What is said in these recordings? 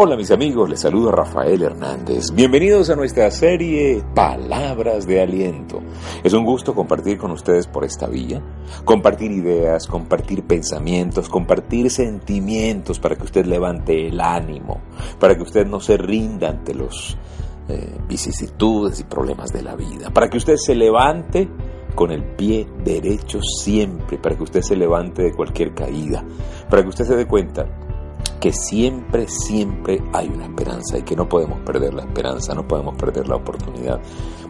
Hola mis amigos, les saluda Rafael Hernández. Bienvenidos a nuestra serie Palabras de Aliento. Es un gusto compartir con ustedes por esta vía, compartir ideas, compartir pensamientos, compartir sentimientos para que usted levante el ánimo, para que usted no se rinda ante los eh, vicisitudes y problemas de la vida, para que usted se levante con el pie derecho siempre, para que usted se levante de cualquier caída, para que usted se dé cuenta que siempre, siempre hay una esperanza y que no podemos perder la esperanza, no podemos perder la oportunidad,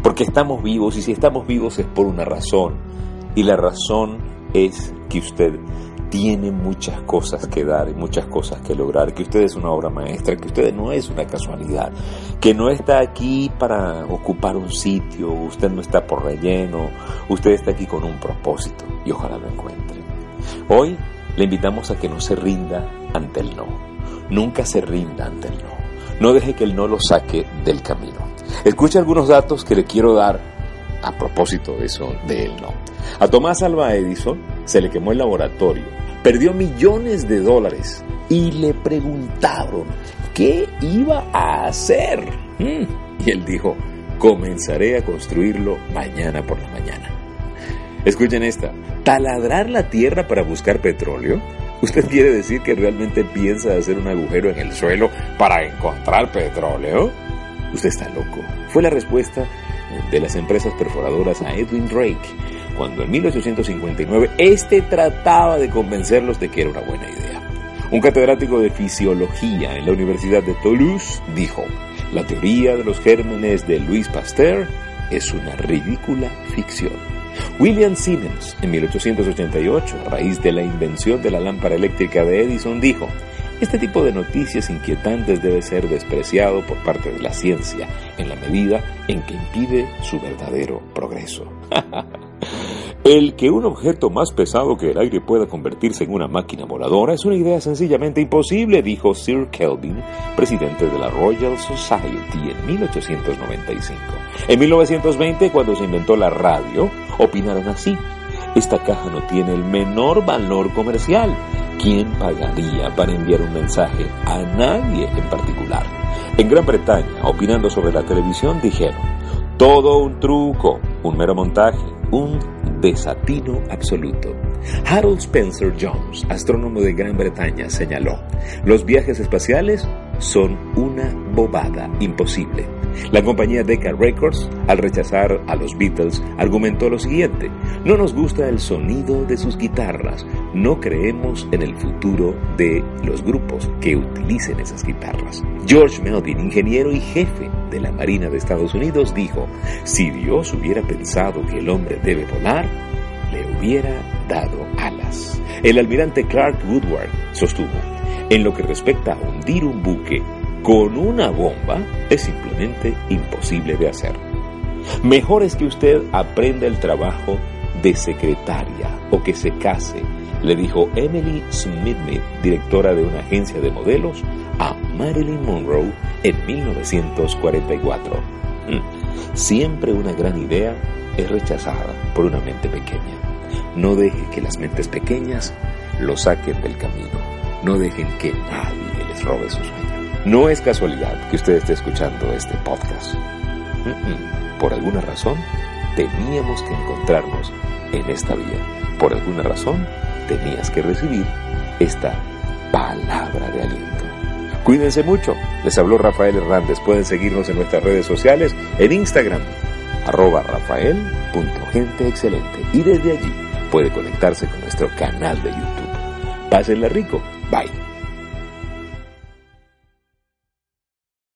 porque estamos vivos y si estamos vivos es por una razón y la razón es que usted tiene muchas cosas que dar y muchas cosas que lograr, que usted es una obra maestra, que usted no es una casualidad, que no está aquí para ocupar un sitio, usted no está por relleno, usted está aquí con un propósito y ojalá lo encuentre. Hoy le invitamos a que no se rinda ante el no. Nunca se rinda ante el no. No deje que el no lo saque del camino. Escuche algunos datos que le quiero dar a propósito de eso, de él no. A Tomás Alba Edison se le quemó el laboratorio, perdió millones de dólares y le preguntaron qué iba a hacer. Mm, y él dijo, comenzaré a construirlo mañana por la mañana. Escuchen esta, taladrar la tierra para buscar petróleo. ¿Usted quiere decir que realmente piensa hacer un agujero en el suelo para encontrar petróleo? Usted está loco. Fue la respuesta de las empresas perforadoras a Edwin Drake, cuando en 1859 este trataba de convencerlos de que era una buena idea. Un catedrático de fisiología en la Universidad de Toulouse dijo, la teoría de los gérmenes de Louis Pasteur es una ridícula ficción. William Siemens, en 1888, a raíz de la invención de la lámpara eléctrica de Edison, dijo, este tipo de noticias inquietantes debe ser despreciado por parte de la ciencia en la medida en que impide su verdadero progreso. El que un objeto más pesado que el aire pueda convertirse en una máquina voladora es una idea sencillamente imposible, dijo Sir Kelvin, presidente de la Royal Society en 1895. En 1920, cuando se inventó la radio, opinaron así. Esta caja no tiene el menor valor comercial. ¿Quién pagaría para enviar un mensaje a nadie en particular? En Gran Bretaña, opinando sobre la televisión, dijeron, todo un truco, un mero montaje, un desatino absoluto. Harold Spencer Jones, astrónomo de Gran Bretaña, señaló, los viajes espaciales son una bobada imposible. La compañía Decca Records, al rechazar a los Beatles, argumentó lo siguiente, no nos gusta el sonido de sus guitarras, no creemos en el futuro de los grupos que utilicen esas guitarras. George Melvin, ingeniero y jefe de la Marina de Estados Unidos, dijo, si Dios hubiera pensado que el hombre debe volar, le hubiera dado alas. El almirante Clark Woodward sostuvo, en lo que respecta a hundir un buque con una bomba, es simplemente imposible de hacer. Mejor es que usted aprenda el trabajo de secretaria o que se case, le dijo Emily Smith, directora de una agencia de modelos, a Marilyn Monroe en 1944. Mm. Siempre una gran idea es rechazada por una mente pequeña. No deje que las mentes pequeñas lo saquen del camino. No dejen que nadie les robe su sueño. No es casualidad que usted esté escuchando este podcast. Por alguna razón, teníamos que encontrarnos en esta vía. Por alguna razón, tenías que recibir esta palabra de aliento. Cuídense mucho. Les habló Rafael Hernández. Pueden seguirnos en nuestras redes sociales, en Instagram, arroba rafael.genteexcelente. Y desde allí puede conectarse con nuestro canal de YouTube. Pásenla rico. Bye.